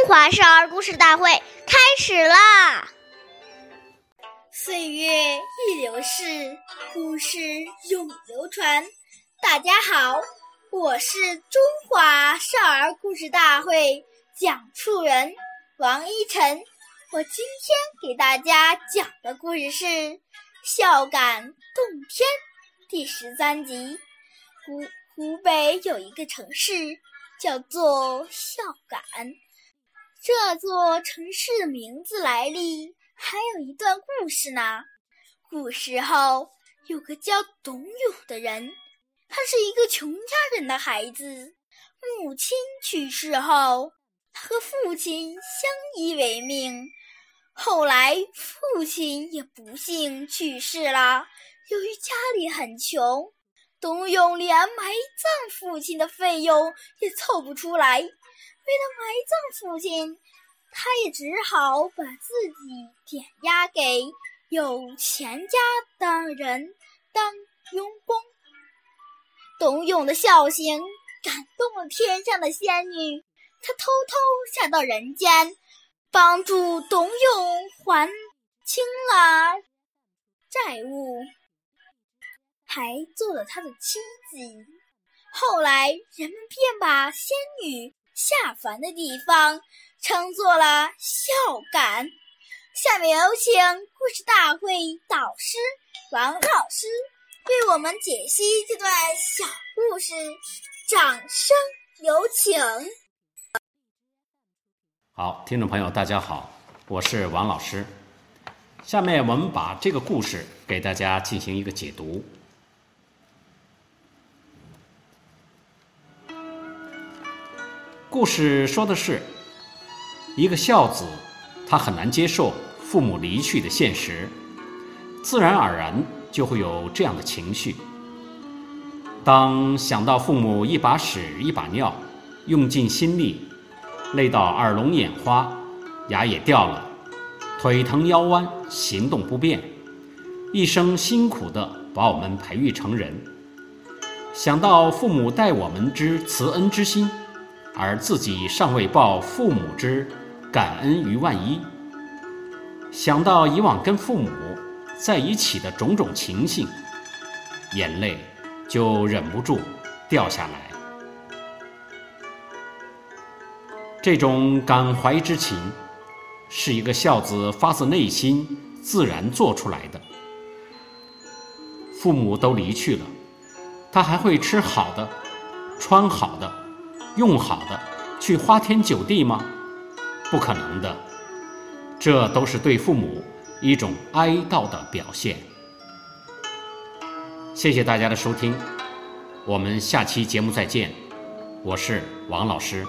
中华少儿故事大会开始啦！岁月易流逝，故事永流传。大家好，我是中华少儿故事大会讲述人王一晨。我今天给大家讲的故事是《孝感动天》第十三集。湖湖北有一个城市叫做孝感。这座城市的名字来历还有一段故事呢。古时候有个叫董永的人，他是一个穷家人的孩子。母亲去世后，他和父亲相依为命。后来父亲也不幸去世了。由于家里很穷，董永连埋葬父亲的费用也凑不出来。为了埋葬父亲，他也只好把自己点押给有钱家的人当佣工。董永的孝行感动了天上的仙女，她偷偷下到人间，帮助董永还清了债务，还做了他的妻子。后来人们便把仙女。下凡的地方称作了孝感。下面有请故事大会导师王老师为我们解析这段小故事，掌声有请。好，听众朋友，大家好，我是王老师。下面我们把这个故事给大家进行一个解读。故事说的是，一个孝子，他很难接受父母离去的现实，自然而然就会有这样的情绪。当想到父母一把屎一把尿，用尽心力，累到耳聋眼花，牙也掉了，腿疼腰弯，行动不便，一生辛苦的把我们培育成人，想到父母待我们之慈恩之心。而自己尚未报父母之感恩于万一，想到以往跟父母在一起的种种情形，眼泪就忍不住掉下来。这种感怀之情，是一个孝子发自内心自然做出来的。父母都离去了，他还会吃好的，穿好的。用好的去花天酒地吗？不可能的，这都是对父母一种哀悼的表现。谢谢大家的收听，我们下期节目再见，我是王老师。